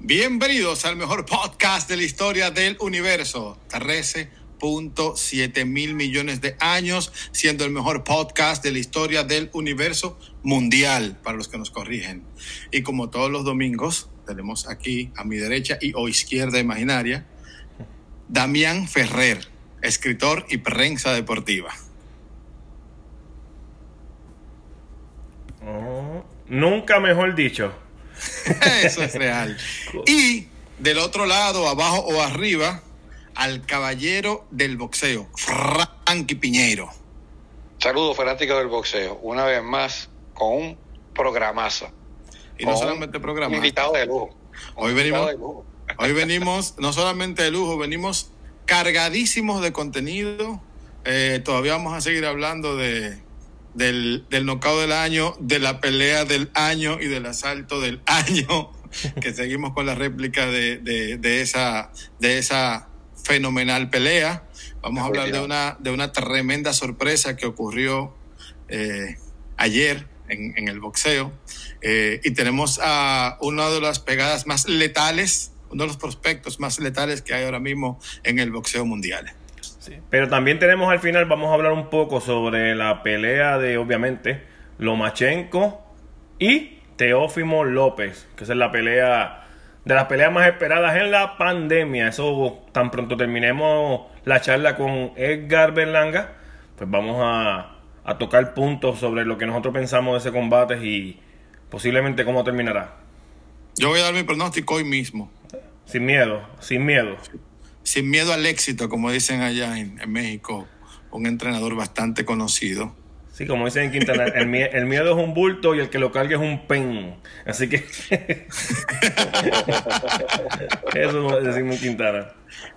Bienvenidos al mejor podcast de la historia del universo. 13.7 mil millones de años, siendo el mejor podcast de la historia del universo mundial, para los que nos corrigen. Y como todos los domingos, tenemos aquí a mi derecha y o izquierda imaginaria, Damián Ferrer, escritor y prensa deportiva. Oh, nunca mejor dicho. Eso es real. Y del otro lado, abajo o arriba, al caballero del boxeo, Frankie Piñeiro. Saludos fanáticos del boxeo. Una vez más, con un programazo. Y no solamente programa. Invitado de lujo. Hoy venimos, hoy venimos, no solamente de lujo, venimos cargadísimos de contenido. Eh, todavía vamos a seguir hablando de, del, del knockout del año, de la pelea del año y del asalto del año, que seguimos con la réplica de, de, de esa, de esa fenomenal pelea. Vamos a hablar de una, de una tremenda sorpresa que ocurrió eh, ayer en, en, el boxeo. Eh, y tenemos a una de las pegadas más letales, uno de los prospectos más letales que hay ahora mismo en el boxeo mundial. Pero también tenemos al final, vamos a hablar un poco sobre la pelea de, obviamente, Lomachenko y Teófimo López, que esa es la pelea de las peleas más esperadas en la pandemia. Eso tan pronto terminemos la charla con Edgar Berlanga, pues vamos a, a tocar puntos sobre lo que nosotros pensamos de ese combate y posiblemente cómo terminará. Yo voy a dar mi pronóstico hoy mismo. Sin miedo, sin miedo sin miedo al éxito, como dicen allá en, en México, un entrenador bastante conocido. Sí, como dicen en Quintana, el, el, miedo es un bulto y el que lo cargue es un pen. Así que. eso decimos en Quintana.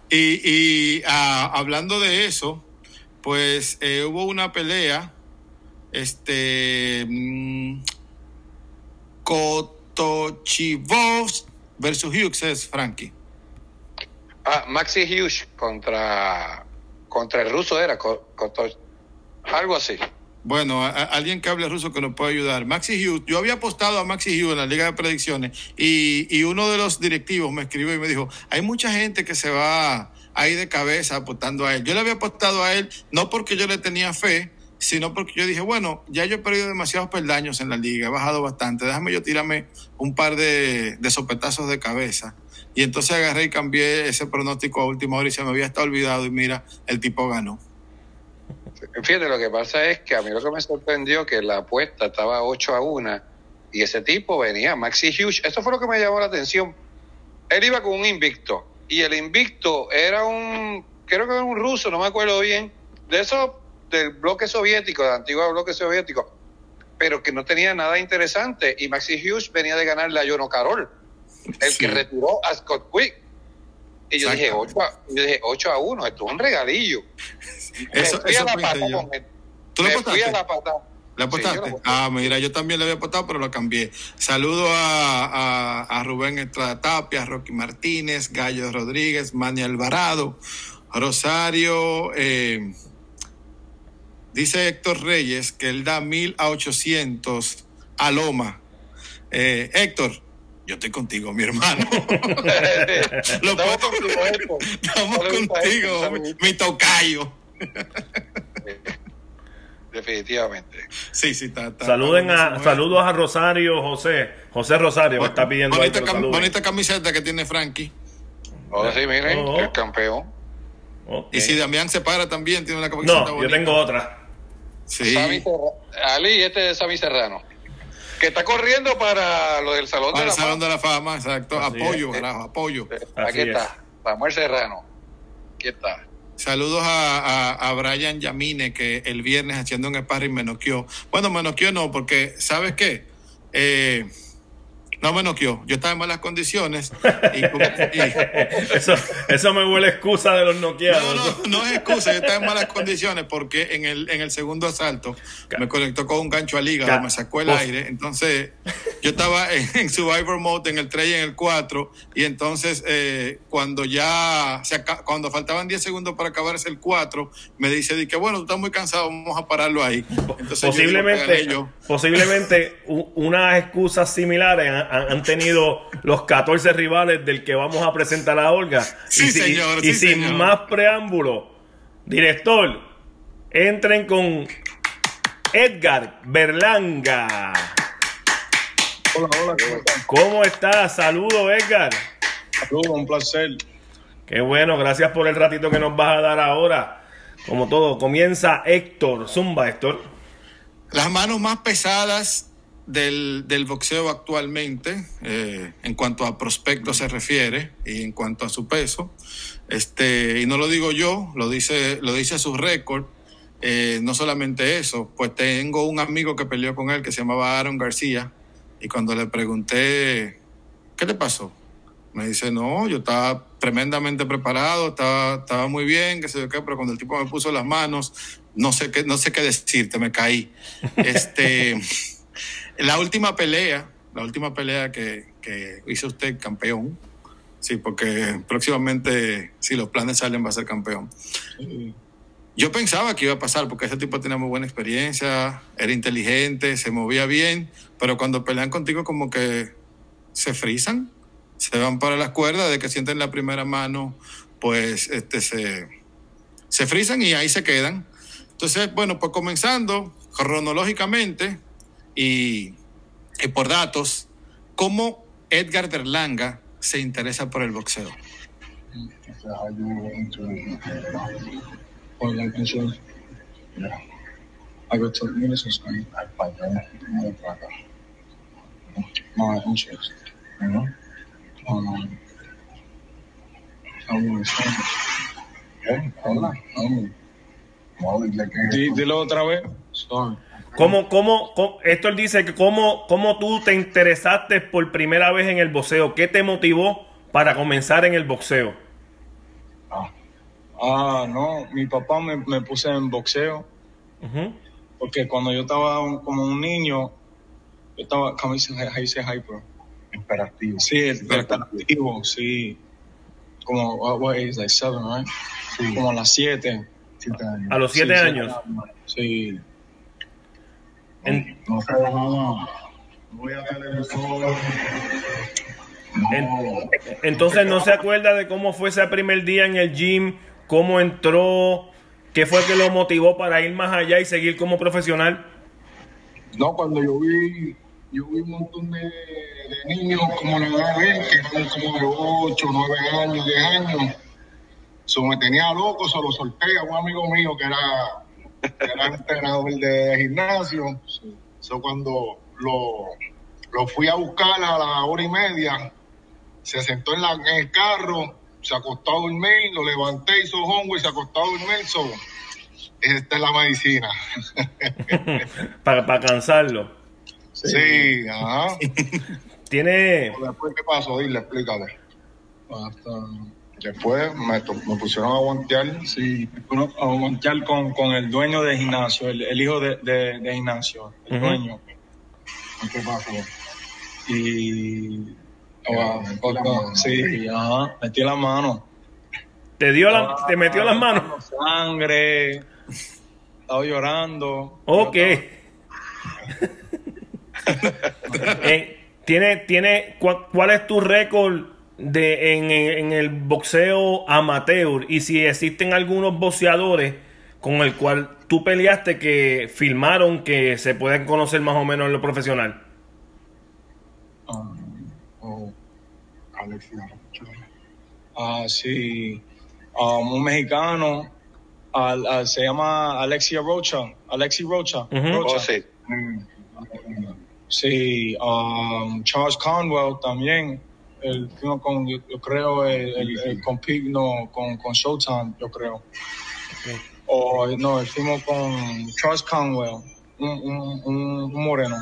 Y, y uh, hablando de eso, pues eh, hubo una pelea. Este. Mmm, Kotochivos versus Hughes es Frankie. Ah, Maxi Hughes contra, contra el ruso era, contra, algo así. Bueno, a, alguien que hable ruso que nos pueda ayudar. Maxi Hughes, yo había apostado a Maxi Hughes en la Liga de Predicciones y, y uno de los directivos me escribió y me dijo, hay mucha gente que se va ahí de cabeza apostando a él. Yo le había apostado a él no porque yo le tenía fe, sino porque yo dije, bueno, ya yo he perdido demasiados peldaños en la liga, he bajado bastante, déjame yo tirarme un par de, sopetazos de cabeza. Y entonces agarré y cambié ese pronóstico a última hora y se me había estado olvidado y mira, el tipo ganó. Fíjate, lo que pasa es que a mí lo que me sorprendió que la apuesta estaba 8 a 1 y ese tipo venía, Maxi Hughes, eso fue lo que me llamó la atención. Él iba con un invicto y el invicto era un, creo que era un ruso, no me acuerdo bien, de eso del bloque soviético, del antiguo bloque soviético, pero que no tenía nada interesante y Maxi Hughes venía de ganarle a Jono Carol el sí. que retiró a Scott Quick. Y yo dije, 8 a, yo dije 8 a 1, esto es un regalillo. Eso, me fui eso a la pata yo. con él. ¿Tú me fui apostaste? a la pata. ¿Le apostaste? Sí, ah, mira, yo también le había apostado, pero lo cambié. Saludo a, a, a Rubén Estrada Tapia, Rocky Martínez, Gallo Rodríguez, Manny Alvarado, Rosario. Eh, dice Héctor Reyes que él da mil a 800 a Loma. Eh, Héctor, yo estoy contigo, mi hermano. Lo Estamos puedo- contigo. Estamos contigo, mi, tocayo. Definitivamente. Sí, sí, está. está Saluden está a, saludos a Rosario José. José Rosario que está pidiendo ahí bonita, lo cam- bonita camiseta que tiene Frankie. Ahora sí, miren, Oh. el campeón. Ok. Y si Damián se para también, tiene una camiseta No, yo bonita. tengo otra. Sí. Sammy Ali, este es Sammy Serrano. Que está corriendo para lo del Salón Para de el la Salón Fama. de la Fama, exacto. Así apoyo, es. carajo, apoyo. Aquí Así está, Samuel Serrano. Aquí está. Saludos a, a, a Brian Yamine, que el viernes haciendo un sparring me noqueó. Bueno, me noqueó no, porque, ¿sabes qué? Eh, no me noqueó. Yo estaba en malas condiciones. Y, y- Eso, eso me huele excusa de los noqueados. No, no, no es excusa, yo estaba en malas condiciones porque en el, en el segundo asalto me conectó con un gancho al hígado, me sacó el Uf. aire. Entonces, yo estaba en, en Survivor Mode, en el 3 y en el 4, y entonces eh, cuando ya, se cuando faltaban 10 segundos para acabarse el 4, me dice, di que bueno, tú estás muy cansado, vamos a pararlo ahí. Entonces, yo digo, posiblemente, "Pegaré yo". posiblemente unas excusas similares han, han, tenido los 14 rivales del que vamos a presentar a Olga. Sí, y, señor. Y, sí, sin señor. más preámbulo, director, entren con Edgar Berlanga. Hola, hola, ¿cómo están? ¿Cómo estás? Saludos, Edgar. Saludos, un placer. Qué bueno, gracias por el ratito que nos vas a dar ahora. Como todo, comienza Héctor. Zumba, Héctor. Las manos más pesadas del, del boxeo actualmente, eh, en cuanto a prospecto se refiere y en cuanto a su peso. Este, y no lo digo yo, lo dice, lo dice su récord. Eh, no solamente eso, pues tengo un amigo que peleó con él que se llamaba Aaron García. Y cuando le pregunté, ¿qué le pasó? Me dice, no, yo estaba tremendamente preparado, estaba, estaba muy bien, qué sé yo qué, pero cuando el tipo me puso las manos, no sé qué, no sé qué decirte, me caí. Este, la última pelea, la última pelea que, que hizo usted campeón, sí, porque próximamente, si los planes salen, va a ser campeón. Yo pensaba que iba a pasar porque ese tipo tenía muy buena experiencia, era inteligente, se movía bien, pero cuando pelean contigo como que se frisan, se van para las cuerdas, de que sienten la primera mano, pues este, se, se frisan y ahí se quedan. Entonces, bueno, pues comenzando cronológicamente y, y por datos, ¿cómo Edgar Berlanga se interesa por el boxeo? Dilo otra vez. Sorry. ¿Cómo, cómo, cómo- Héctor dice que cómo, cómo tú te interesaste por primera vez en el boxeo. ¿Qué te motivó para comenzar en el boxeo? Ah, no, mi papá me, me puse en boxeo porque cuando yo estaba un- como un niño, yo estaba, ¿cómo dice, hyper? Imperativo. Sí, hiperactivo, sí. Como, what, age, like seven, right? Sí. Como a las siete. Siete años. A los siete Sí, años. Sí. En- No. Voy a televisor. En- entonces no se acuerda de cómo fue ese primer día en el gym, cómo entró, qué fue que lo motivó para ir más allá y seguir como profesional. No, cuando yo vi, yo vi un montón de, de niños como la edad de él, que eran como de 8, 9 años, 10 años. Eso me tenía loco, se lo solté a un amigo mío que era, era entrenador de gimnasio. Eso cuando lo, lo fui a buscar a la hora y media, se sentó en, la, en el carro, se acostó a dormir, lo levanté, hizo hongo y se acostó a dormir. So, esta es la medicina. para, cansarlo. Sí, ajá. Tiene, Después, ¿qué pasó? Dile, explícale. Hasta, Después me, to- me pusieron a guantear. sí, a montar con, con el dueño del gimnasio, el, el hijo de, de, de gimnasio, el dueño. ¿Qué pasó? Y. Ah, ah, metí la mano. sí, ajá, metí la mano. te dio la, te metió las manos. Sangre. Estaba llorando. Ok. Eh, tiene, tiene, ¿cuál, cuál es tu récord de en, en- en el boxeo amateur? Y si existen algunos boxeadores con el cual tú peleaste que filmaron que se pueden conocer más o menos en lo profesional. Ah, Oh, Alexia. Ah, sí. Um, un mexicano al- al- se llama Alexia Rocha. Alexi Rocha. Oh, sí. Mm. Sí. um, Charles Conwell también. El, con, yo, yo creo, el, el, el compete, no, con, con Showtime, yo creo. O no, el fuimos con Charles Conwell, un, un, un- moreno.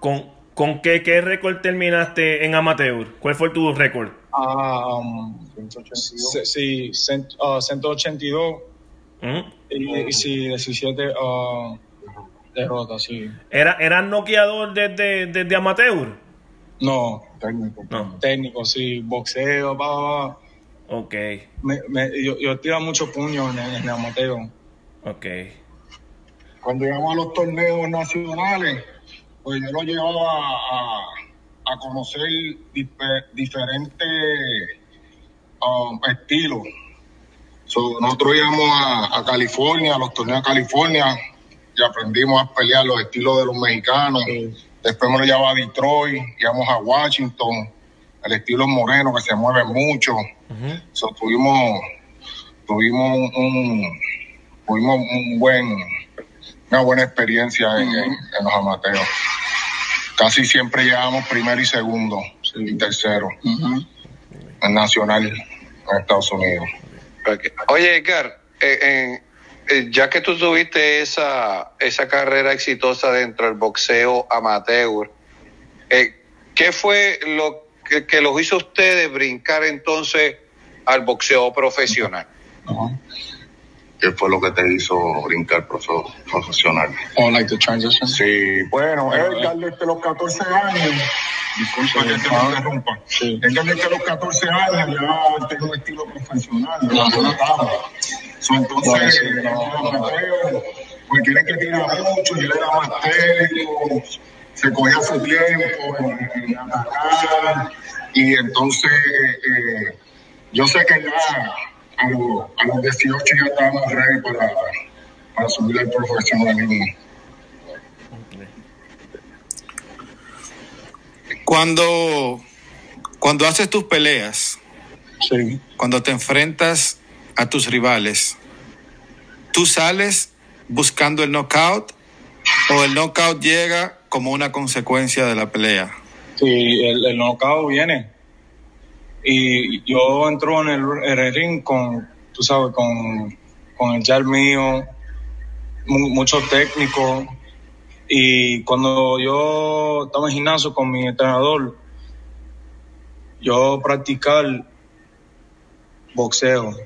¿Con, con qué, qué récord terminaste en amateur? ¿Cuál fue tu récord? Ah, um, 182. se- sí, cent- ah, 182 Ujú. y, y sí, 17 ah, derrotas, sí. ¿Era, ¿Eras noqueador desde, desde amateur? No, Técnico. No. técnico, sí, boxeo, pa, pa, pa. Ok, Me, me- yo, yo tiro muchos puños en, el- en el amateur. ok. Cuando llegamos a los torneos nacionales, pues yo lo llevaba a, a conocer dife- diferentes um, estilos. So, nosotros íbamos a, a California, a los torneos de California, y aprendimos a pelear los estilos de los mexicanos. Después me lo llevaba a Detroit, íbamos a Washington, el estilo moreno que se mueve mucho. So, tuvimos, tuvimos un, un- tuvimos un buen, una buena experiencia en, en- en los amateos. Casi siempre llegábamos primero y segundo y tercero en nacional en Estados Unidos. Ok. Oye, Edgar, eh, en- eh, ya que tú tuviste esa, esa carrera exitosa dentro del boxeo amateur, eh, ¿qué fue lo que, que los hizo a ustedes brincar entonces al boxeo profesional? ¿Qué fue lo que te hizo brincar profe- profesional? Oh, like the transition. Sí, bueno, Edgar desde los 14 años, disculpa que te interrumpa, Edgar desde los 14 años ya tenía un estilo profesional, ya lo notaba. So, entonces, pues tienen que tirar mucho, y él era más técnico, se cogía su tiempo en, atacar, y entonces eh, yo sé que ya a, los- a los 18 ya estábamos ready para, para subir al profesionalismo. Cuando, cuando haces tus peleas, Sí. cuando te enfrentas a tus rivales, ¿tú sales buscando el knockout o el knockout llega como una consecuencia de la pelea? Sí, el, el knockout viene. Y yo entro en el, ring con, tú sabes, con, con el jab mío, mu- mucho técnico. Y cuando yo estaba en gimnasio con mi entrenador, yo practicar boxeo.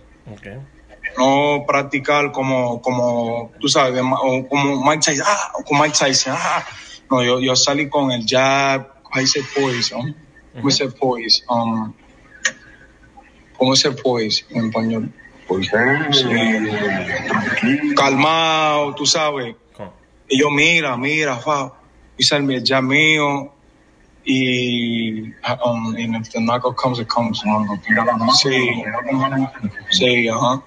No practicar como, como tú sabes, o como Mike Tyson, ah, o como Mike Tyson, ah. No, yo, yo salí con el jab, you say poise, um, ¿cómo se poise? Um, ¿Cómo se poise en español? Pues tranquilo. Calmado, tú sabes. Con- Y yo, mira, mira, fa, y salme el jab mío, y, um, and if the knockout comes, it comes. Sí. Sí, ajá.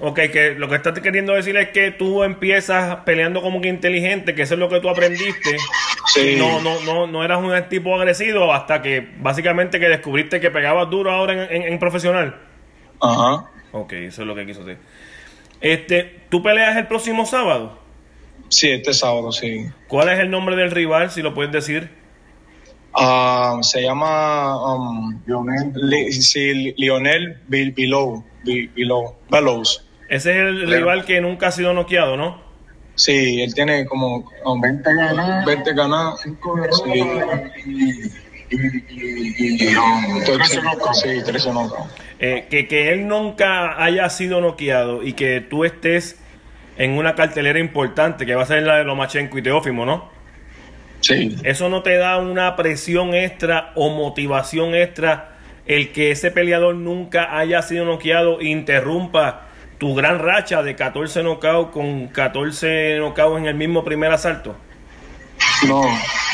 Ok, que lo que estás queriendo decir es que tú empiezas peleando como que inteligente, que eso es lo que tú aprendiste. Sí. No, no, no, no eras un tipo agresivo hasta que básicamente que descubriste que pegabas duro ahora en, en- en profesional. Ajá. Ok, eso es lo que quiso decir. Este, ¿tú peleas el próximo sábado? Sí, este sábado, sí. ¿Cuál es el nombre del rival, si lo puedes decir? Ah, se llama um, Lionel, Li- sí, Lionel Bellows. Ese es el rival que nunca ha sido noqueado, ¿no? Sí, él tiene como um, 20 ganadas, 20 ganadas. 5 derrotas Sí. y, y, y, y, y, um, 13 knockouts. Sí, 13 knockouts. Eh, que, que él nunca haya sido noqueado y que tú estés en una cartelera importante que va a ser la de Lomachenko y Teófimo, ¿no? Sí. ¿Eso no te da una presión extra o motivación extra el que ese peleador nunca haya sido noqueado e interrumpa tu gran racha de 14 knockouts con 14 knockouts en el mismo primer asalto? No,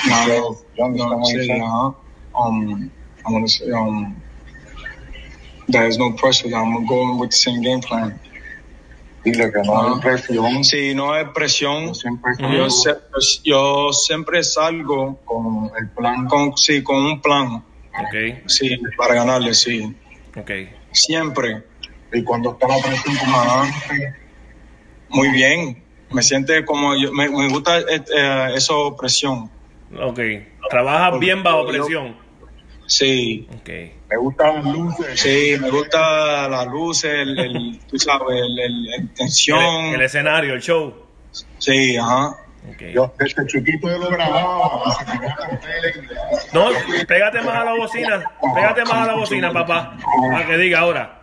no, no, diciendo. ajá. Um, I want to say, um, there's no pressure. I'm going with the same game plan. Dile que no hay presión. Sí, no hay presión. Yo siempre Yo, se- yo siempre salgo con el plan. con, sí, con un plan. Ok, Sí, para ganarle, sí. ok. Siempre. Y cuando está la presión, como antes, Muy bien. Me siente como yo, me, me gusta eh, eh, eso presión. Ok. Trabajas bien bajo presión. Sí. Ok. me gustan las luces. Sí, me gusta la luz, el, el- tú sabes, el, el- el tensión. El, el escenario, el show. Sí, ajá. Ok. Yo desde chiquito yo lo grababa. No, pégate más a la bocina. Pégate más a la bocina, papá. Para que diga ahora.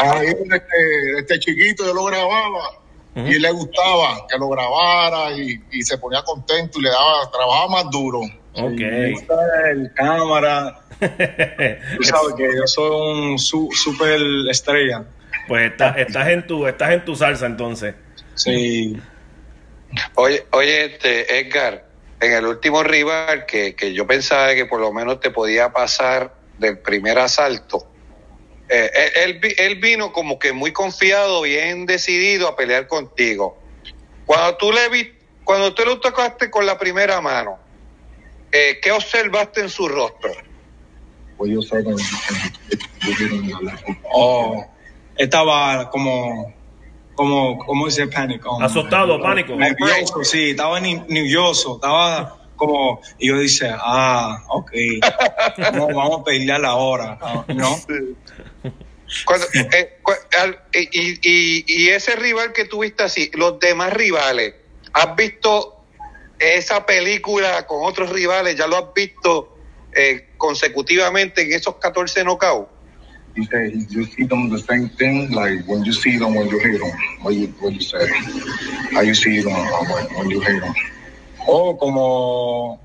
Ahí desde, desde chiquito yo lo grababa. Y le gustaba que lo grabara y, y se ponía contento y le daba, trabajaba más duro. Me Ok. gusta el cámara. Tú sabes que yo soy un su, super estrella. Pues estás, estás en tu, estás en tu salsa entonces. Sí. Oye, oye, este, Edgar, en el último rival que, que yo pensaba que por lo menos te podía pasar del primer asalto. Eh, él, él vino como que muy confiado, bien decidido a pelear contigo. Cuando tú le vi, cuando tú lo tocaste con la primera mano, eh, ¿qué observaste en su rostro? Yo sé que Oh, estaba como, como, ¿cómo dice pánico? Asustado, pánico. Nervioso, sí, estaba nervioso, estaba como, y yo dice, ah, ok, no, vamos a pelear ahora, ¿no? Cuando, eh, cu- al- y, y- y ese rival que tuviste así, los demás rivales, ¿has visto esa película con otros rivales? ¿Ya lo has visto eh, consecutivamente en esos 14 knockouts? he said he you see them the same thing like when you see them when you hate them. What you what you say? How you see them when, you hate them? O como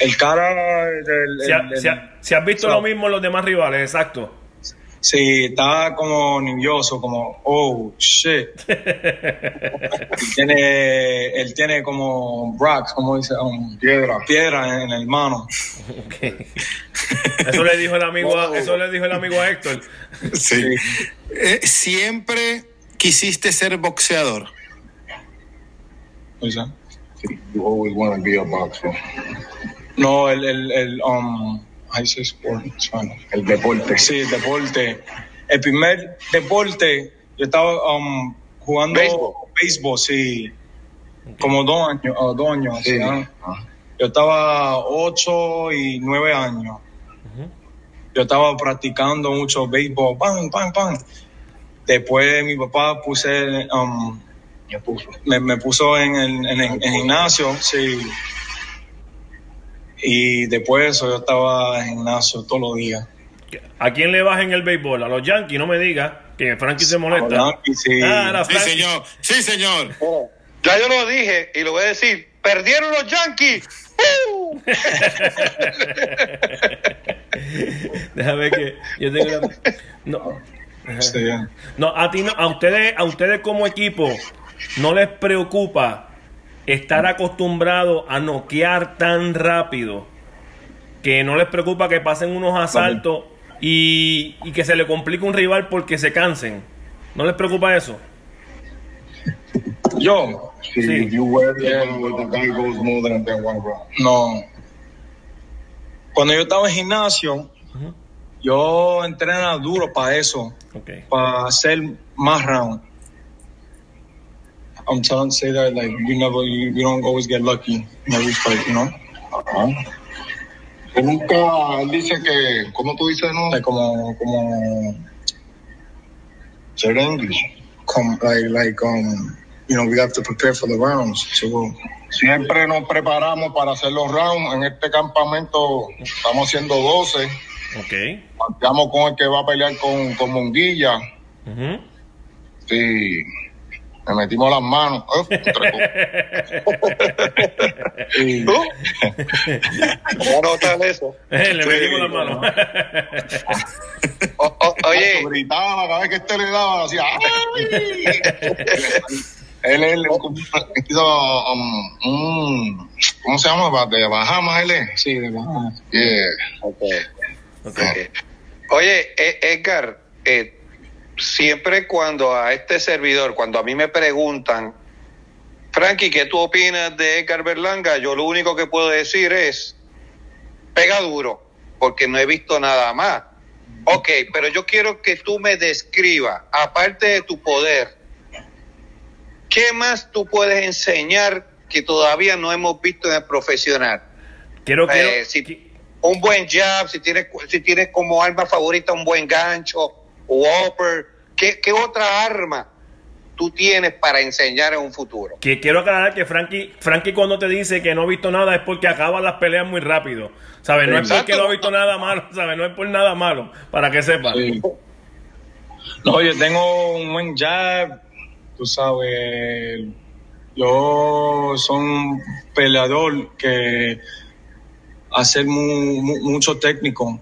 el cara del... Si, ha- el- el- si ha- si has visto lo mismo en los demás rivales, exacto. Sí, estaba como nervioso, como, oh, shit. él, tiene, él tiene como rocks, como dice, um, Piedra. piedra en el mano. Eso le dijo el amigo a, eso le dijo el amigo a Héctor. Sí. Eh, siempre quisiste ser boxeador. You always want to be a boxer. No, el, el, el um, I say sport, in Spanish. El deporte. Sí, el deporte. El primer deporte, yo estaba um, jugando Béisbol. béisbol, sí. Como dos años, ah, dos años. Sí. ¿sí? ¿no? Ah. Yo estaba ocho y nueve años. Yo estaba practicando mucho béisbol, pam, pam, pam. Después mi papá puse, um, Me puso. me, me puso en el, en el- en el gimnasio, sí. Y después de eso yo estaba en gimnasio todos los días. ¿A quién le vas en el béisbol? A los Yankees, no me digas que Frankie se molesta. Los Yankees, sí. Ah, señor. Sí, señor. Ya yo lo dije y lo voy a decir. Perdieron los Yankees. ¡Uh! Déjame que yo tengo la- no, Sí. no, a ti no, a ustedes, a ustedes como equipo no les preocupa estar acostumbrados a noquear tan rápido que no les preocupa que pasen unos asaltos y, y que se le complique un rival porque se cansen. ¿No les preocupa eso? Yo, Sí. no. Cuando yo estaba en gimnasio, yo entrenaba duro para eso, para hacer más round. I'm telling say that like you never you, you don't always get lucky in every fight, you know? Nunca, él dice que, ¿cómo tú dices, no? Like como como Ser English. come like like um you know we have to prepare for the rounds. So Siempre nos preparamos para hacer los rounds. En este campamento estamos haciendo 12. Ok. Estamos con el que va a pelear con, con Munguilla. Ujú. Sí. Me metimos las manos. A anotar eso. Le metimos la mano. O- o- oye, gritaba cada vez que este le daba, hacía ¡ay! él es um, un- ¿cómo se llama? De Bahamas, él es. sí, de Bahamas. Yeah. Ok. Ok. Oye, eh, Edgar, eh, siempre cuando a este servidor, cuando a mí me preguntan, Frankie, ¿qué tú opinas de Edgar Berlanga? Yo lo único que puedo decir es, pega duro, porque no he visto nada más. Ok, pero yo quiero que tú me describas, aparte de tu poder, ¿qué más tú puedes enseñar que todavía no hemos visto en el profesional? Quiero, Eh, si- un buen jab, si tienes, si tienes como arma favorita un buen gancho o upper, ¿qué, qué otra arma tú tienes para enseñar en un futuro? que quiero aclarar que Frankie, Frankie cuando te dice que no ha visto nada es porque acaba las peleas muy rápido. ¿Sabes? No es porque no ha visto nada malo, ¿sabes? No es por nada malo, para que sepa. Sí. No, yo tengo un buen jab, tú sabes. Yo soy un peleador que hace mu- mu- mucho técnico.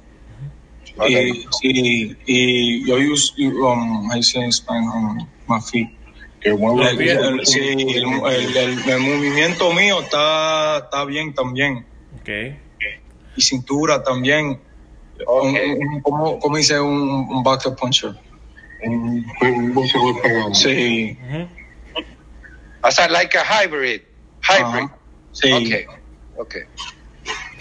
Y, y, y yo use, um, I say in Spanish, um, my feet. El, el- sí, el, el- el- el movimiento mío está, está bien también. Ok. Y cintura también. Un, un- como, como dice un, un boxer puncher. un, un boxeador pegado. Sí. Ujú. O sea, like a hybrid. Hybrid. Ajá. Sí. Ok, ok.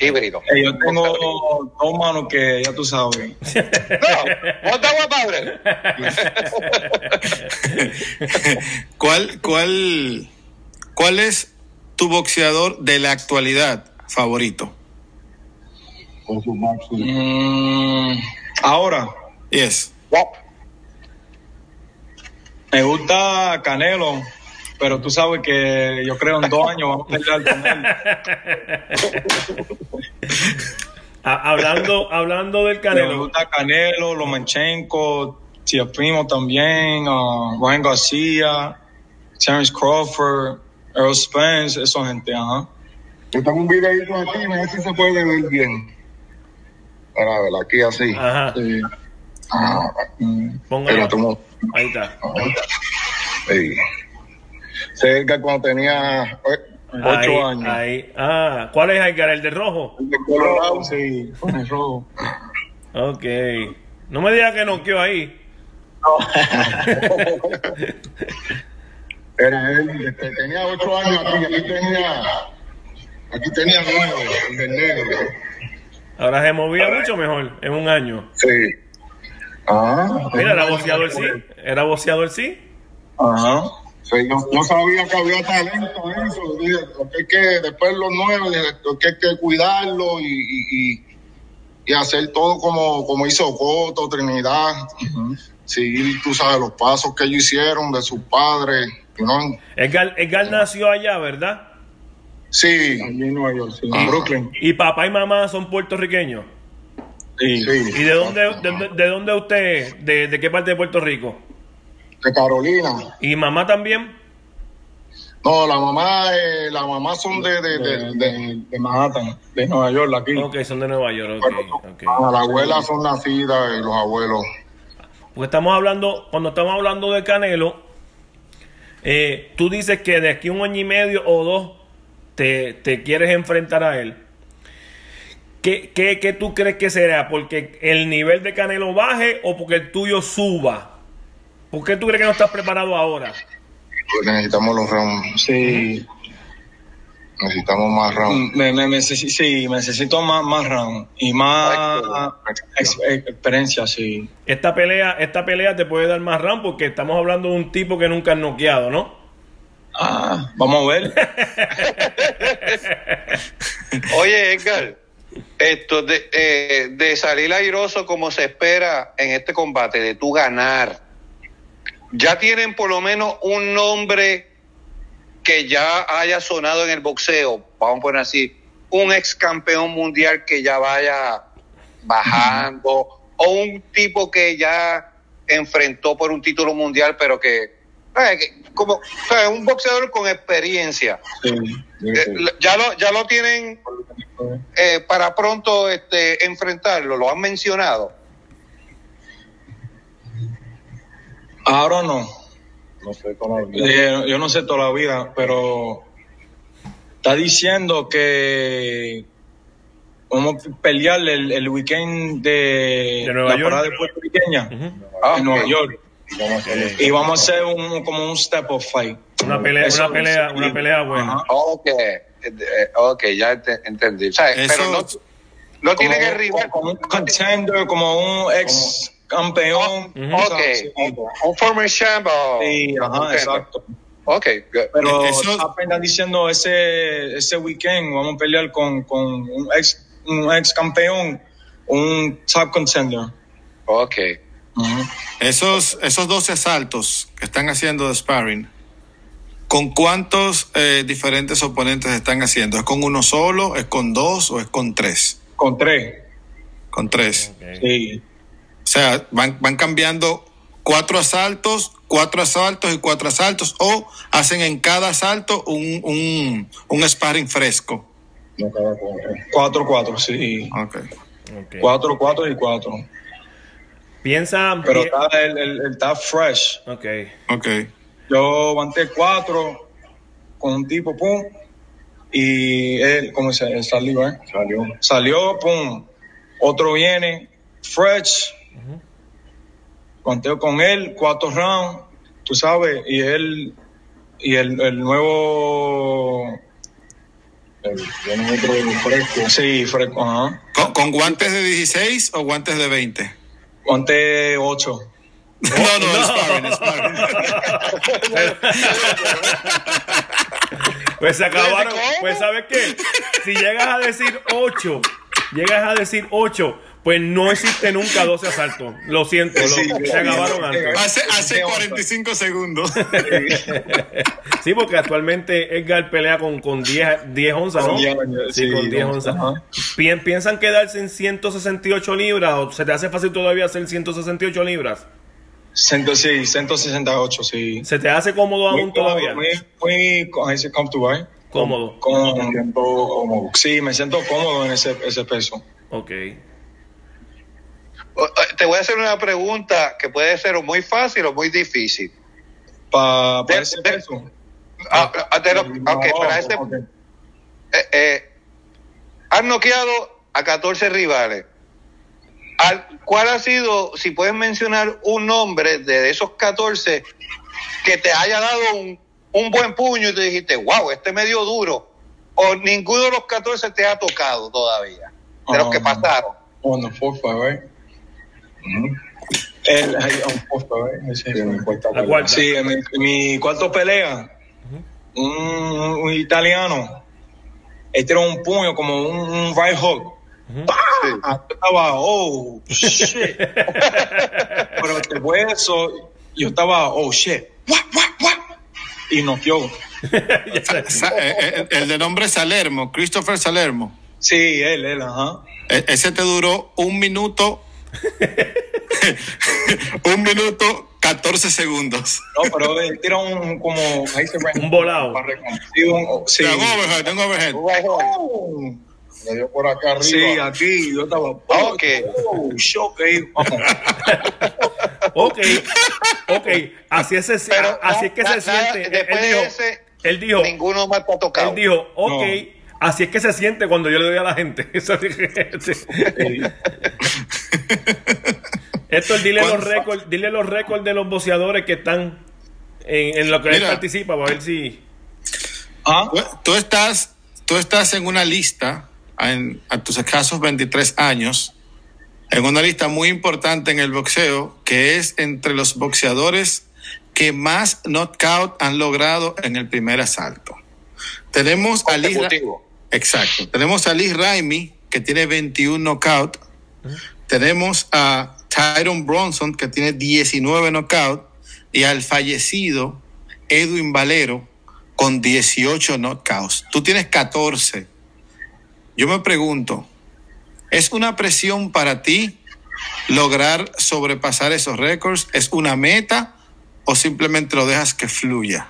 Híbrido. Eh, yo tengo dos manos que ya tú sabes. No, that about it? ¿Cuál, cuál, ¿Cuál es tu boxeador de la actualidad favorito? Mm, ahora, Yes. me gusta Canelo, pero tú sabes que yo creo en dos años vamos a pelear con él. Ha- hablando, hablando del Me Canelo. gusta Canelo, Lomachenko, Tiafimo también, ah, Ryan García, Terence Crawford, Earl Spence, esa gente, ajá. Yo tengo un videito aquí, a ver si se puede ver bien. Para ver, aquí así. Ajá. Sí. Ah. Póngalo. pero tomo. Ahí está. Sí. Sé que cuando tenía eh, Ocho Ahí, años. ahí. Ah, ¿cuál es Edgar? ¿El de rojo? el de Colorado, Sí, con el rojo. Ok. No me digas que noqueó ahí. era él, este, tenía ocho años aquí, aquí tenía, aquí tenía nueve, el del negro. Ahora se movía mucho mejor en un año. Sí. Ah, Mira, era boxeador sí. Era boxeador sí. Ajá. Sí, yo, yo sabía que había talento en eso. Dije, lo que hay que, después los nueve, dije, lo que hay que cuidarlo y, y, y, y hacer todo como, como hizo Coto, Trinidad. Seguir, tú sabes, los pasos que ellos hicieron de sus padres. ¿no? Edgar, Edgar nació allá, ¿verdad? Sí, Allí en Nueva York, sí. En Brooklyn. Y papá y mamá son puertorriqueños. Sí. sí. ¿Y de dónde, de, de- de dónde usted es? ¿De, de qué parte de Puerto Rico? De Carolina. ¿Y mamá también? No, la mamá, eh, la mamá son de, de, De, Manhattan, de Nueva York, aquí. Ok, son de Nueva York. Ok, ok. ah, la abuela son nacidas y los abuelos. Porque estamos hablando, cuando estamos hablando de Canelo, eh, tú dices que de aquí un año y medio o dos te, te quieres enfrentar a él. ¿Qué, qué, qué tú crees que será? ¿Porque el nivel de Canelo baje o porque el tuyo suba? ¿Por qué tú crees que no estás preparado ahora? Pues necesitamos los rounds, Sí. necesitamos más rounds. Me, me, necesi- sí, necesito más, más round y más ex- ex- experiencia, sí. Esta pelea, esta pelea te puede dar más round porque estamos hablando de un tipo que nunca has noqueado, ¿no? Ah, vamos a ver. Oye, Edgar, esto de, eh, de salir airoso como se espera en este combate, de tú ganar, ya tienen por lo menos un nombre que ya haya sonado en el boxeo, vamos a poner así, un ex campeón mundial que ya vaya bajando, o un tipo que ya enfrentó por un título mundial, pero que, eh, como o sea, un boxeador con experiencia. Sí. Eh, ya lo ya lo tienen eh, para pronto este enfrentarlo lo han mencionado Ahora no. No sé todavía. Eh, yo no sé toda la vida, pero está diciendo que vamos a pelear el, el weekend de, De Nueva la York. parada de puertorriqueña. Ah, en Nueva. York. Y vamos a hacer un, como un step of fight. Una pelea, Eso- una pelea, una pelea buena. Ajá. ok eh, ok ya ente- entendí O sea, Eso- pero no no tiene que rival como un contender, como un ex campeón. Ok un former champ Sí, ajá, exacto. ok good. Pero Eso- apenas diciendo ese, ese weekend vamos a pelear con, con un ex un ex campeón, un top contender. ok. Esos, esos 12 asaltos que están haciendo de sparring, ¿con cuántos eh, diferentes oponentes están haciendo? ¿Es con uno solo, es con dos o es con tres? Con tres. Con tres. Sí. O sea, van, van cambiando cuatro asaltos, cuatro asaltos y cuatro asaltos, o hacen en cada asalto un, un, un sparring fresco. No cada cuatro. Cuatro, cuatro, sí. Ok. Ok. Cuatro, cuatro y cuatro. Piensa. Pero está, el, el- el- está fresh. Ok. Ok. Yo aguanté cuatro con un tipo, pum. Y él, ¿cómo se llama? Salió, ¿eh? Salió. Salió, pum. Otro viene, Fresh. Conteo con él, cuatro rounds, tú sabes, y él, y el, el nuevo, El- otro fresco. sí, fresco, ajá. ¿Con, con guantes de 16 o guantes de 20? Conté ocho. No, no, sparring, sparring. Pues se acabaron. Pues ¿sabes qué? Si llegas a decir 8, llegas a decir 8, pues no existe nunca 12 asaltos. Lo siento, lo- Sí, se acabaron sí. antes. Hace, hace Sí, 45 segundos. Sí, porque actualmente Edgar pelea con, con 10, 10 onzas, ¿no? Con 10 años, Sí, sí, con 10 onzas, ¿Piensan quedarse en 168 libras o se te hace fácil todavía hacer 168 libras? Ciento, sí, 168, sí. ¿Se te hace cómodo aún Muy todavía? Muy, muy, ahí se comfortable, ¿eh? Cómodo. Me Con, siento como sí, me siento cómodo en ese, ese peso. Ok. Te voy a hacer una pregunta que puede ser muy fácil o muy difícil. Para ese peso. Ah, ok, para este, ok. eh, eh, has noqueado a 14 rivales. Al- ¿Cuál ha sido, si puedes mencionar un nombre de esos 14 que te haya dado un, un buen puño y te dijiste, wow, este me dio duro? O ninguno de los 14 te ha tocado todavía, de los que Ah. pasaron. On the fourth fight, right? El, fourth fight, right? Ese Sí, La cuarta. Sí, en mi, en mi cuarto pelea, un, un italiano, él tiró un puño como un, un right hook. Estaba, oh, shit. Pero después de eso, yo estaba, oh, shit. ¡Wah, wah, wah! Y noqueó. Eh, eh, el de nombre Salermo, Christopher Salermo. Sí, él, él, ajá. E- Ese te duró un minuto. un minuto 14 segundos. No, pero él tiró un, como, ahí se Un volado. Sí, un- sí. Tengo overhead, tengo overhead. Oh. Me dio por acá arriba. Sí, aquí yo estaba. Ok. Oh, shock ahí. Ok. Ok. Así es, así Pero es que na- se siente. Él- después él de dijo, ese, él dijo, ninguno más te ha tocado. él dijo, ok. No. Así es que se siente cuando yo le doy a la gente. Eso dije, Héctor, dile los récords, dile los récords de los boxeadores que están en, en lo que él participa para ver si. Ah, Tú- estás, tú estás en una lista, en, a tus escasos 23 años, en una lista muy importante en el boxeo, que es entre los boxeadores que más knockout han logrado en el primer asalto. Tenemos a Consecutivo. Exacto. Tenemos a Lee Raimi, que tiene 21 knockout. Tenemos a Tyron Bronson, que tiene 19 knockout. Y al fallecido Edwin Valero, con 18 knockouts. Tú tienes 14. Yo me pregunto, ¿es una presión para ti lograr sobrepasar esos récords? ¿Es una meta o simplemente lo dejas que fluya?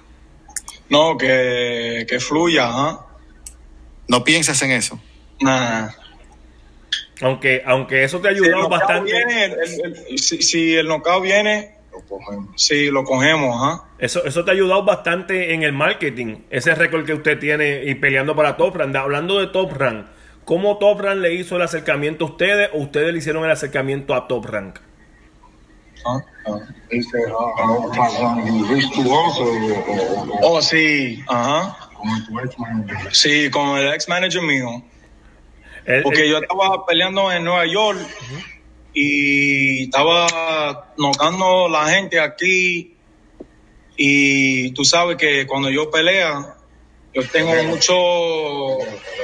no, que, que fluya, ajá. ¿No piensas en eso? Nah. Aunque, aunque eso te ha ayudado bastante. viene, el- el- el- si, si el knockout viene, Lo cogemos. sí, lo cogemos. Eso, eso te ha ayudado bastante en el marketing. Ese récord que usted tiene y peleando para Top Rank. Hablando de Top Rank, ¿cómo Top Rank le hizo el acercamiento a ustedes o ustedes le hicieron el acercamiento a Top Rank? Ah, ah. Ah, ah, ah, Oh, sí, ajá. Sí, con el ex manager mío. Él- Porque él- yo estaba peleando en Nueva York y estaba nocando la gente aquí. Y tú sabes que cuando yo pelea, yo tengo mucho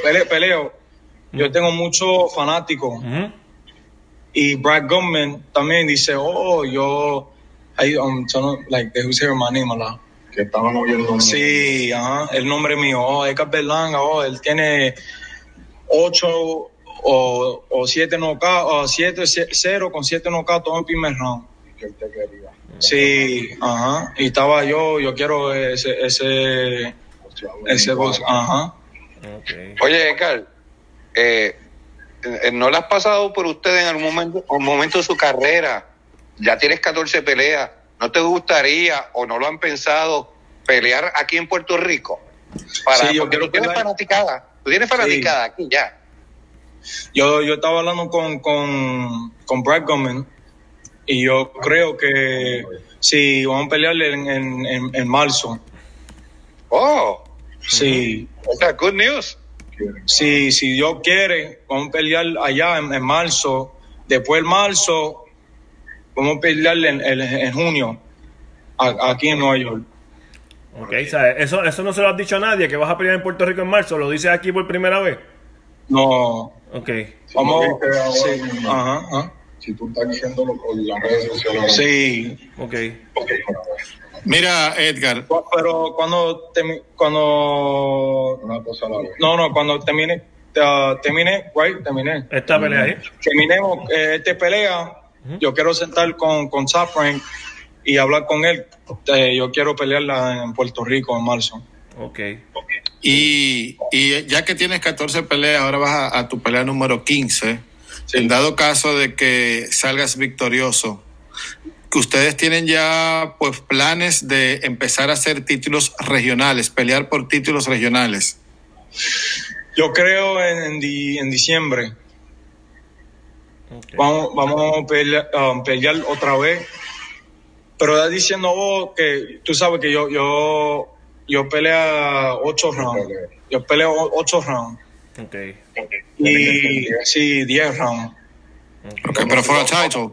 pele- peleo. Yo tengo muchos fanáticos. Y Brad Gumman también dice, oh, yo, I, um, turn- like, they was hearing my name a lot. Que estaban oyendo. Sí, ajá, el nombre mío, oh, Edgar Berlanga, oh, él tiene ocho o, o siete knockouts, o siete, ce- cero con siete knockouts todo en el primer round. Que él te quería. Sí, ajá, y estaba yo, yo quiero ese, ese, ese box, ajá. Ok. Oye, Edgar, eh, eh, ¿no le has pasado por usted en algún momento, un momento de su carrera? Ya tienes 14 peleas. ¿no te gustaría o no lo han pensado pelear aquí en Puerto Rico? Para, Sí, yo porque quiero tú tienes fanaticada. Tú tienes fanaticada aquí ya. Yo, yo estaba hablando con, con, con Brad Gumman y yo creo que sí, vamos a pelear en, en, en, en marzo. Oh, Sí, sea, good news. sí, si Dios quiere, vamos a pelear allá en, en marzo. Después de marzo, vamos a pelear en, junio, aquí en Nueva York. Ok, o sea, eso, eso no se lo has dicho a nadie, que vas a pelear en Puerto Rico en marzo, lo dices aquí por primera vez. No, Ok, vamos. Sí, ajá, ajá. Si tú estás diciéndolo por las redes sociales. Sí, ok. Mira, Edgar, pero cuando termi- cuando Una cosa a la vez. no no cuando termine uh, termine right terminé Esta pelea ahí. terminemos eh, esta pelea yo quiero sentar con con Rank y hablar con él Eh, yo quiero pelearla en Puerto Rico en marzo Ok. y, y ya que tienes 14 peleas, ahora vas a, a tu pelea número 15. En dado caso de que salgas victorioso, que ustedes tienen ya pues planes de empezar a hacer títulos regionales, pelear por títulos regionales. yo creo en en, di- en diciembre vamos vamos a pelear, um, pelear otra vez pero estás diciendo vos que tú sabes que yo yo yo peleo ocho rounds yo peleo ocho rounds Ok. y sí 10 rounds Okay, pero for a title,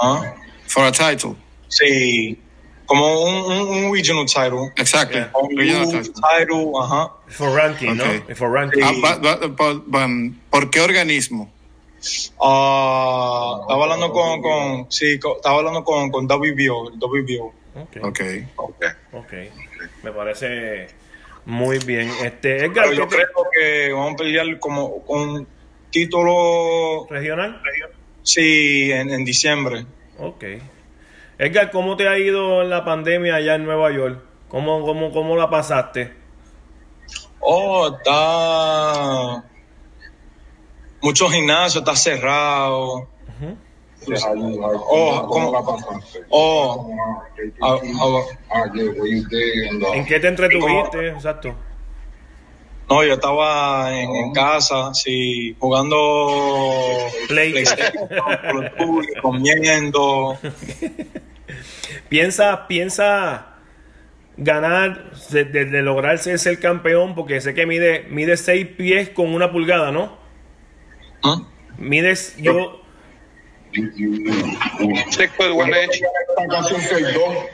Ajá. for a title, Sí, como un, un, un regional title. exactly. Yeah. Un Regional title, title. ajá. For ranking, Ok. ¿no? For ranking. Ah, ba- ba- ba- ba- ¿Por qué organismo? Ah, estaba hablando con, con sí, estaba hablando con, con WBO, el WBO. Ok. Ok. Ok. Ok. Me parece muy bien. Este, Edgar, Pero yo ¿qué te- creo que vamos a pelear como un título, regional. sí, en, en diciembre. Ok. Edgar, ¿cómo te ha ido en la pandemia allá en Nueva York? ¿Cómo, cómo, cómo la pasaste? Oh, está... Muchos gimnasios, está cerrado. Oh, ¿En qué te entretuviste? Exacto. No, yo estaba en, en casa, sí, jugando Play. PlayStation, comiendo. Piensa, piensa ganar, de, de- de lograrse ser campeón, porque sé que mide, mide 6 pies con una pulgada, ¿no? ¿Ah? Mides, yo, one casi un 6'2".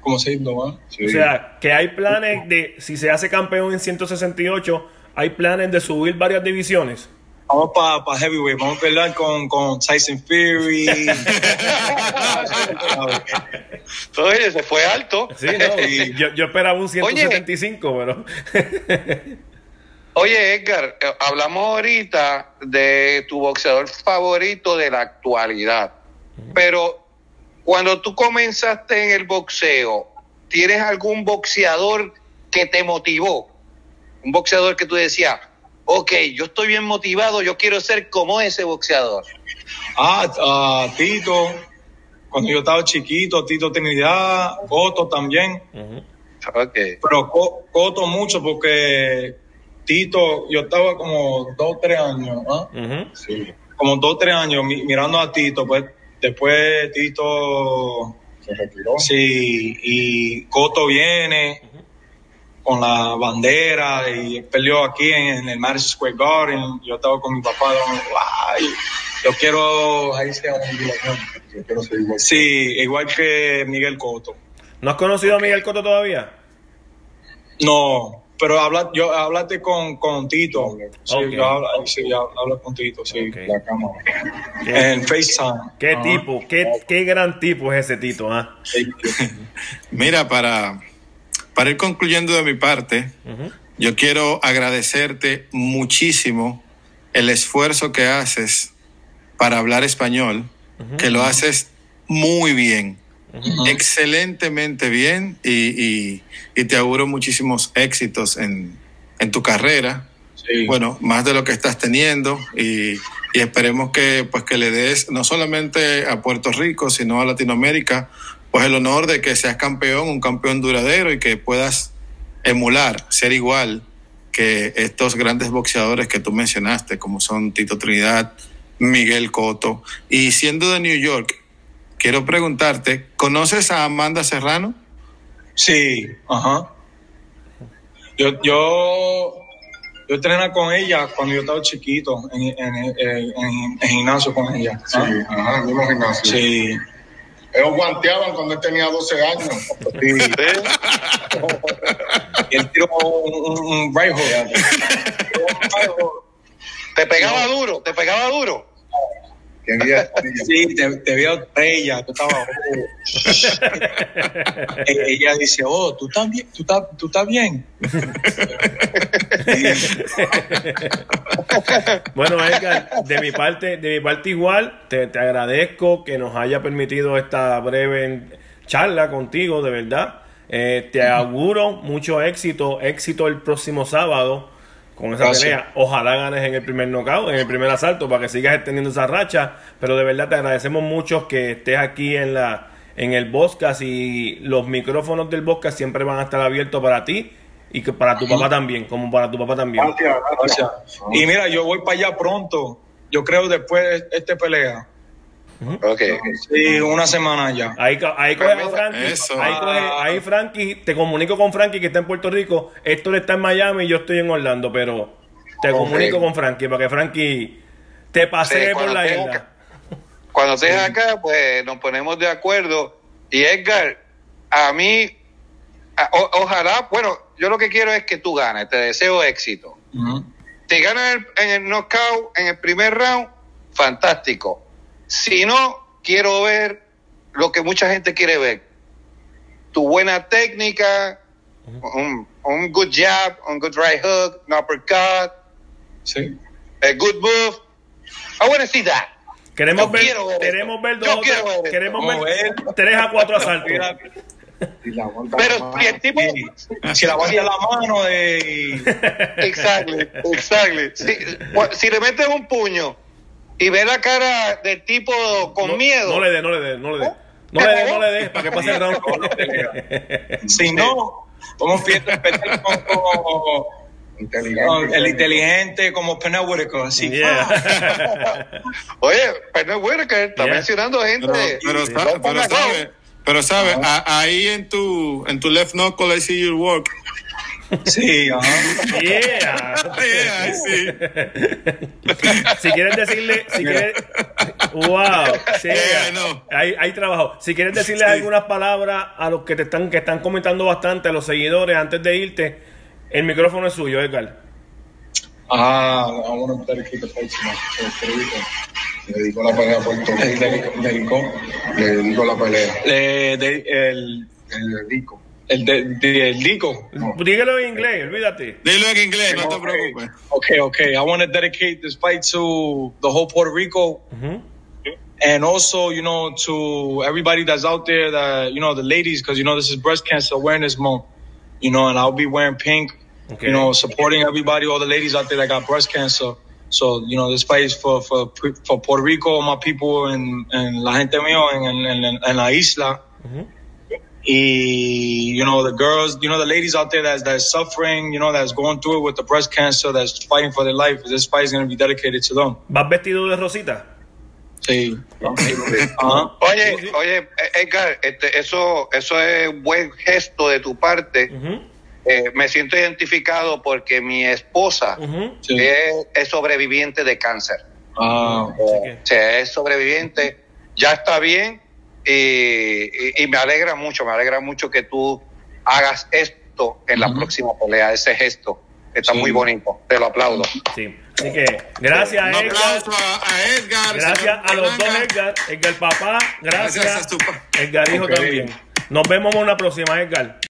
Como se dice, ¿no? Sí. o sea, que hay planes de, si se hace campeón en 168, hay planes de subir varias divisiones. Vamos para heavyweight, vamos a pelear con, con Tyson Fury. Oye, se fue alto. Sí, no, yo, yo esperaba un 175, pero... Oye, Edgar, eh, hablamos ahorita de tu boxeador favorito de la actualidad. Pero cuando tú comenzaste en el boxeo, ¿tienes algún boxeador que te motivó? Un boxeador que tú decías, ok, yo estoy bien motivado, yo quiero ser como ese boxeador. ah, ah, Tito, cuando yo estaba chiquito, Tito Trinidad, Coto también. Ujú. Ok. Pero Co- Coto mucho porque Tito, yo estaba como dos, tres años, ¿ah? Sí, como dos, tres años mi- mirando a Tito, pues después Tito, se retiró. sí, y Coto viene con la bandera y peleó aquí en, en el Madison Square Garden, yo estaba con mi papá, "Ay, yo quiero, ahí se llama, Yo quiero ser igual. sí, igual que Miguel Coto. ¿No has conocido a Miguel Cotto todavía? No, pero habla, yo hablaste con, con Tito, sí, Ok. yo hablo, sí, yo hablo con Tito, sí. La cámara. ¿Qué, en FaceTime. qué tipo, qué, qué gran tipo es ese Tito, ¿ah? Mira, para, para ir concluyendo de mi parte, yo quiero agradecerte muchísimo el esfuerzo que haces para hablar español, que lo haces muy bien, excelentemente bien y, y- y te auguro muchísimos éxitos en, en tu carrera. Sí. Bueno, más de lo que estás teniendo y, y esperemos que pues que le des no solamente a Puerto Rico, sino a Latinoamérica pues el honor de que seas campeón, un campeón duradero y que puedas emular, ser igual que estos grandes boxeadores que tú mencionaste, como son Tito Trinidad, Miguel Coto. Y siendo de New York, quiero preguntarte, ¿conoces a Amanda Serrano? Sí, ajá. Yo, yo, yo entrené con ella cuando yo estaba chiquito, en, en, en, en gimnasio con ella. Sí, ajá, en el mismo gimnasio. Sí. Ellos guanteaban cuando él tenía 12 años. Sí. y él tiró un, un, un right hook. Te pegaba duro, te pegaba duro. Sí, te, te veo estrella, tú estabas. E- Ella dice, oh, tú estás bien, tú estás, tú estás bien. Bueno, Edgar, de mi parte, de mi parte igual, te, te agradezco que nos haya permitido esta breve charla contigo, de verdad. Eh, te auguro mucho éxito, éxito el próximo sábado con esa Gracias. pelea. Ojalá ganes en el primer knockout, en el primer asalto, para que sigas extendiendo esa racha. Pero de verdad te agradecemos mucho que estés aquí en la en el podcast y los micrófonos del podcast siempre van a estar abiertos para ti y que para tu papá también, como para tu papá también. Gracias, gracias. Gracias. Y mira, yo voy para allá pronto. Yo creo después de esta pelea. Ok. Sí, una semana ya. Ahí, ahí coge a Frankie. Eso. Ahí, coge- ahí Frankie, te comunico con Frankie que está en Puerto Rico. Héctor está en Miami y yo estoy en Orlando, pero te comunico con Frankie para que Frankie te pasee Sí, por la isla. Cuando estés acá, pues nos ponemos de acuerdo. Y Edgar, a mí, a- o- ojalá, bueno, yo lo que quiero es que tú ganes, te deseo éxito. Si ganas el- en el knockout en el primer round, fantástico. Si no, quiero ver lo que mucha gente quiere ver. Tu buena técnica, un, un good jab, un good right hook, un uppercut, Sí. a good move. I want to see that. Queremos Yo ver, queremos ver dos Yo o quiero tres- queremos ver tres a cuatro asaltos. Mira, Y la aguanta Pero si el tipo... y si la guardia la mano de. Exactly, exactly. Si, cu- si le metes un puño y ve la cara del tipo con No- miedo, No le dé, no le dé, no le dé. No le dé, no le dé, para que pase el round. Si no, vamos a con, con- Inteligente. el inteligente como Pernell Whitaker. Así. Yeah. oye, Pernell Whitaker está Yeah. mencionando gente. Pero, pero, sabe- pero sabe, pero sabe, a- ahí en tu, en tu left knuckle, I see your work. Sí, ajá. Yeah. Yeah, see. Si quieres decirle, si quieres, wow, sí, Yeah, know. hay, hay trabajo. Si quieres decirle algunas palabras a los que te están, que están comentando bastante, a los seguidores, antes de irte, el micrófono es suyo, Edgar. Ah, I want to dedicate the fight to Rico. Le dedico la pelea a Puerto Rico. Le dedico, le dedico la pelea. Eh, de- el, Le dedico. El, de, de- el Lico. Dígalo en inglés, olvídate. Dilo en inglés, no te Ok. preocupes. Okay, okay. I want to dedicate this fight to the whole Puerto Rico Ujú. and also, you know, to everybody that's out there that, you know, the ladies, because, you know, this is breast cancer awareness month, you know, and I'll be wearing pink, Okay. you know, supporting everybody, all the ladies out there that got breast cancer. So, you know, this fight is for, for, for Puerto Rico, my people, and, and la gente mío and, en, en, en la isla. Ujú. Y, you know, the girls, you know, the ladies out there that's, that's suffering, you know, that's going through it with the breast cancer, that's fighting for their life. This fight is going to be dedicated to them. ¿Vas vestido de rosita? Sí. Ajá. Oye, oye, Edgar, este, eso, eso es un buen gesto de tu parte. Ujú, Eh, me siento identificado porque mi esposa. Sí. es, es sobreviviente de cáncer. Ah, que- O sea, es sobreviviente, ya está bien y, y- me alegra mucho, me alegra mucho que tú hagas esto en la próxima pelea, ese gesto. Está Sí. muy bonito, te lo aplaudo. Sí. Así que, gracias, Un Edgar. aplauso a, a Edgar. Gracias a los dos. Edgar. Edgar papá, gracias. Gracias a pa- Edgar hijo también. Nos vemos en una próxima, Edgar.